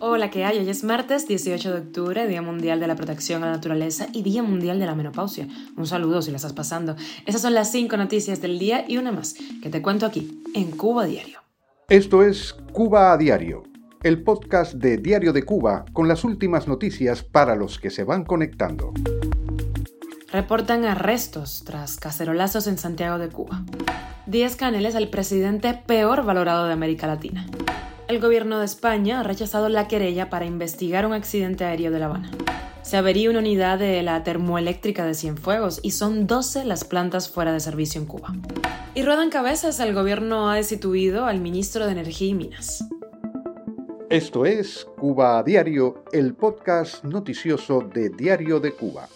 Hola, ¿qué hay? Hoy es martes 18 de octubre, Día Mundial de la Protección a la Naturaleza y Día Mundial de la Menopausia. Un saludo si la estás pasando. Esas son las cinco noticias del día y una más que te cuento aquí, en Cuba Diario. Esto es Cuba a Diario, el podcast de Diario de Cuba con las últimas noticias para los que se van conectando. Reportan arrestos tras cacerolazos en Santiago de Cuba. Díaz Canel es el presidente peor valorado de América Latina. El gobierno de España ha rechazado la querella para investigar un accidente aéreo de La Habana. Se avería una unidad de la termoeléctrica de Cienfuegos y son 12 las plantas fuera de servicio en Cuba. Y ruedan cabezas, el gobierno ha destituido al ministro de Energía y Minas. Esto es Cuba a Diario, el podcast noticioso de Diario de Cuba.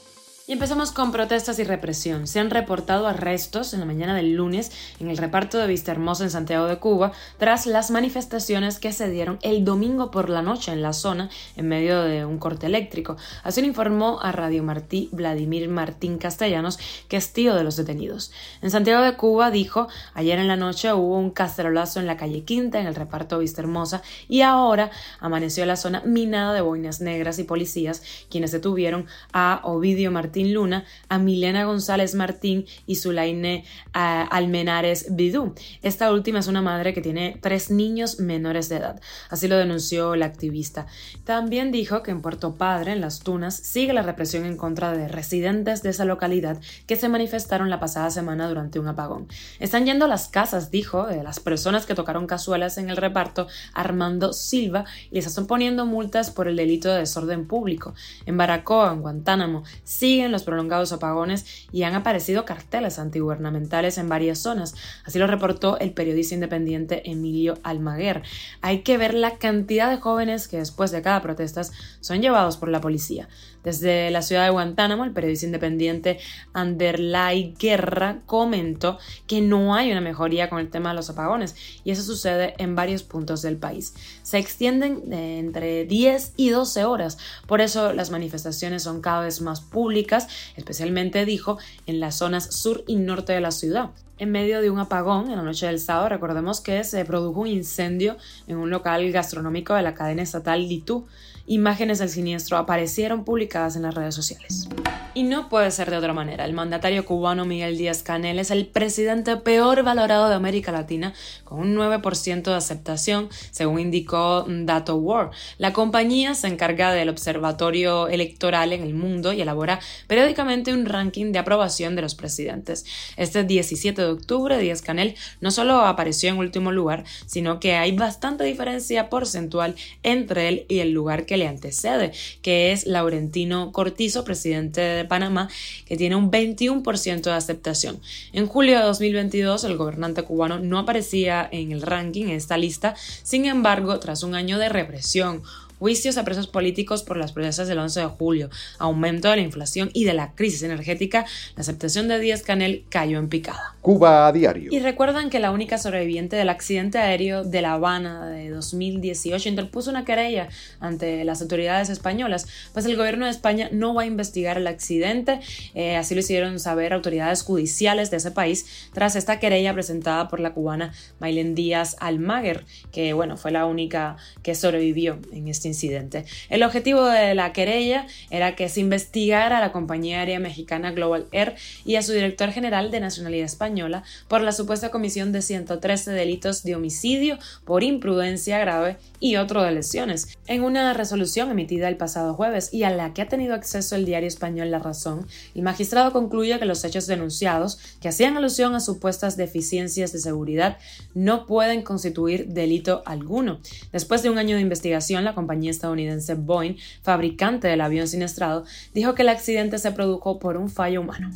Y empezamos con protestas y represión. Se han reportado arrestos en la mañana del lunes en el reparto de Vista Hermosa en Santiago de Cuba tras las manifestaciones que se dieron el domingo por la noche en la zona en medio de un corte eléctrico. Así lo informó a Radio Martí Vladimir Martín Castellanos, que es tío de los detenidos. En Santiago de Cuba dijo, ayer en la noche hubo un cacerolazo en la calle Quinta en el reparto Vista Hermosa y ahora amaneció la zona minada de boinas negras y policías quienes detuvieron a Ovidio Martín Luna, a Milena González Martín y Zulaine Almenares Bidú. Esta última es una madre que tiene tres niños menores de edad. Así lo denunció la activista. También dijo que en Puerto Padre, en Las Tunas, sigue la represión en contra de residentes de esa localidad que se manifestaron la pasada semana durante un apagón. Están yendo a las casas, dijo, de las personas que tocaron cazuelas en el reparto Armando Silva y les están poniendo multas por el delito de desorden público. En Baracoa, en Guantánamo, siguen los prolongados apagones y han aparecido carteles antigubernamentales en varias zonas. Así lo reportó el periodista independiente Emilio Almaguer. Hay que ver la cantidad de jóvenes que después de cada protesta son llevados por la policía. Desde la ciudad de Guantánamo, el periodista independiente Anderlay Guerra comentó que no hay una mejoría con el tema de los apagones y eso sucede en varios puntos del país. Se extienden de entre 10 y 12 horas, por eso las manifestaciones son cada vez más públicas, especialmente dijo en las zonas sur y norte de la ciudad en medio de un apagón en la noche del sábado. Recordemos que se produjo un incendio en un local gastronómico de la cadena estatal Litú. Imágenes del siniestro aparecieron publicadas en las redes sociales. Y no puede ser de otra manera. El mandatario cubano Miguel Díaz Canel es el presidente peor valorado de América Latina, con un 9% de aceptación, según indicó Dato War. La compañía se encarga del observatorio electoral en el mundo y elabora periódicamente un ranking de aprobación de los presidentes. Este 17 de octubre, Díaz Canel no solo apareció en último lugar, sino que hay bastante diferencia porcentual entre él y el lugar que le antecede, que es Laurentino Cortizo, presidente de Panamá, que tiene un 21% de aceptación. En julio de 2022, el gobernante cubano no aparecía en el ranking en esta lista, sin embargo, tras un año de represión, juicios a presos políticos por las protestas del 11 de julio, aumento de la inflación y de la crisis energética, la aceptación de Díaz Canel cayó en picada. Cuba a diario. Y recuerdan que la única sobreviviente del accidente aéreo de La Habana de 2018 interpuso una querella ante las autoridades españolas, pues el gobierno de España no va a investigar el accidente, eh, así lo hicieron saber autoridades judiciales de ese país tras esta querella presentada por la cubana Maylen Díaz Almaguer, que bueno, fue la única que sobrevivió en este incidente. El objetivo de la querella era que se investigara a la compañía aérea mexicana Global Air y a su director general de nacionalidad española por la supuesta comisión de 113 delitos de homicidio por imprudencia grave y otro de lesiones. En una resolución emitida el pasado jueves y a la que ha tenido acceso el diario español La Razón, el magistrado concluye que los hechos denunciados, que hacían alusión a supuestas deficiencias de seguridad, no pueden constituir delito alguno. Después de un año de investigación, la compañía estadounidense Boeing, fabricante del avión siniestrado, dijo que el accidente se produjo por un fallo humano.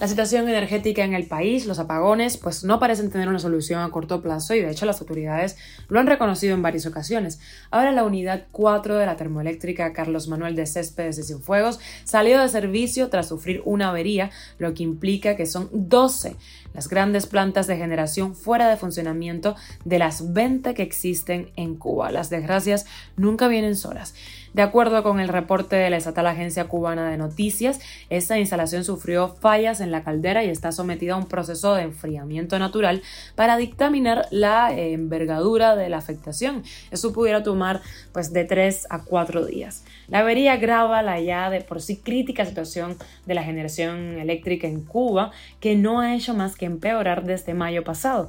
La situación energética en el país, los apagones, pues no parecen tener una solución a corto plazo y de hecho las autoridades lo han reconocido en varias ocasiones. Ahora la unidad 4 de la termoeléctrica Carlos Manuel de Céspedes de Cienfuegos salió de servicio tras sufrir una avería, lo que implica que son 12 las grandes plantas de generación fuera de funcionamiento de las 20 que existen en Cuba. Las desgracias nunca vienen solas. De acuerdo con el reporte de la estatal Agencia Cubana de Noticias, esta instalación sufrió fallas en la caldera y está sometida a un proceso de enfriamiento natural para dictaminar la eh, envergadura de la afectación. Eso pudiera tomar pues de 3 a 4 días. La avería grava la ya de por sí crítica situación de la generación eléctrica en Cuba, que no ha hecho más que empeorar desde mayo pasado.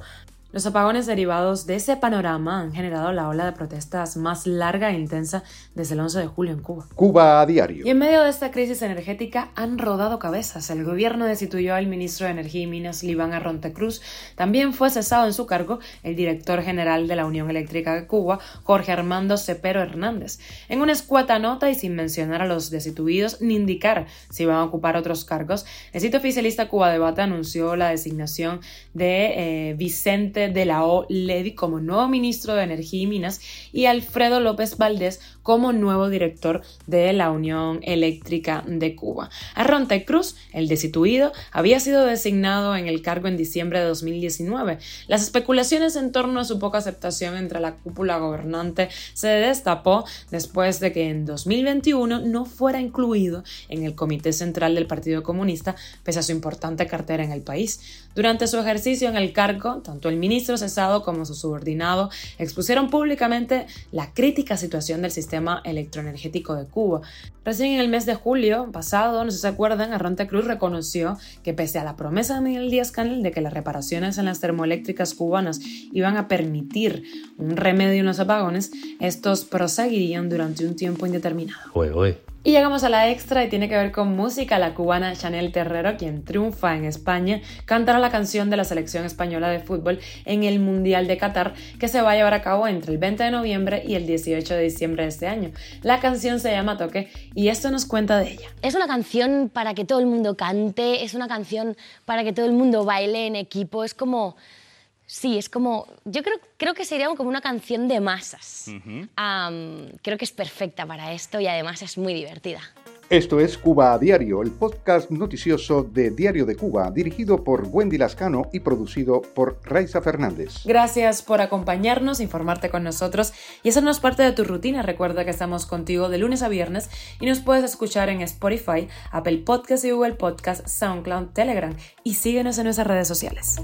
Los apagones derivados de ese panorama han generado la ola de protestas más larga e intensa desde el 11 de julio en Cuba. Cuba a diario. Y en medio de esta crisis energética han rodado cabezas. El gobierno destituyó al ministro de Energía y Minas, Liván Arronte Cruz. También fue cesado en su cargo el director general de la Unión Eléctrica de Cuba, Jorge Armando Cepero Hernández. En una escueta nota y sin mencionar a los destituidos ni indicar si van a ocupar otros cargos, el sitio oficialista Cuba Debate anunció la designación de eh, Vicente de la O. Como nuevo ministro de Energía y Minas y Alfredo López Valdés como nuevo director de la Unión Eléctrica de Cuba. Arronte Cruz, el destituido, había sido designado en el cargo en diciembre de 2019. Las especulaciones en torno a su poca aceptación entre la cúpula gobernante se destapó después de que en 2021 no fuera incluido en el Comité Central del Partido Comunista, pese a su importante cartera en el país. Durante su ejercicio en el cargo, tanto el ministro cesado como su subordinado expusieron públicamente la crítica situación del sistema electroenergético de Cuba. Recién en el mes de julio pasado, no sé si se acuerdan, Arronte Cruz reconoció que pese a la promesa de Miguel Díaz Canel de que las reparaciones en las termoeléctricas cubanas iban a permitir un remedio en los apagones, estos proseguirían durante un tiempo indeterminado. Y llegamos a la extra y tiene que ver con música. La cubana Chanel Terrero, quien triunfa en España, cantará la canción de la selección española de fútbol en el Mundial de Qatar, que se va a llevar a cabo entre el 20 de noviembre y el 18 de diciembre de este año. La canción se llama Toque y esto nos cuenta de ella. Es una canción para que todo el mundo cante, es una canción para que todo el mundo baile en equipo, es como Sí, es como. Yo creo, creo que sería como una canción de masas. creo que es perfecta para esto y además es muy divertida. Esto es Cuba a Diario, el podcast noticioso de Diario de Cuba, dirigido por Wendy Lascano y producido por Raiza Fernández. Gracias por acompañarnos, informarte con nosotros y hacernos parte de tu rutina. Recuerda que estamos contigo de lunes a viernes y nos puedes escuchar en Spotify, Apple Podcast y Google Podcast, SoundCloud, Telegram y síguenos en nuestras redes sociales.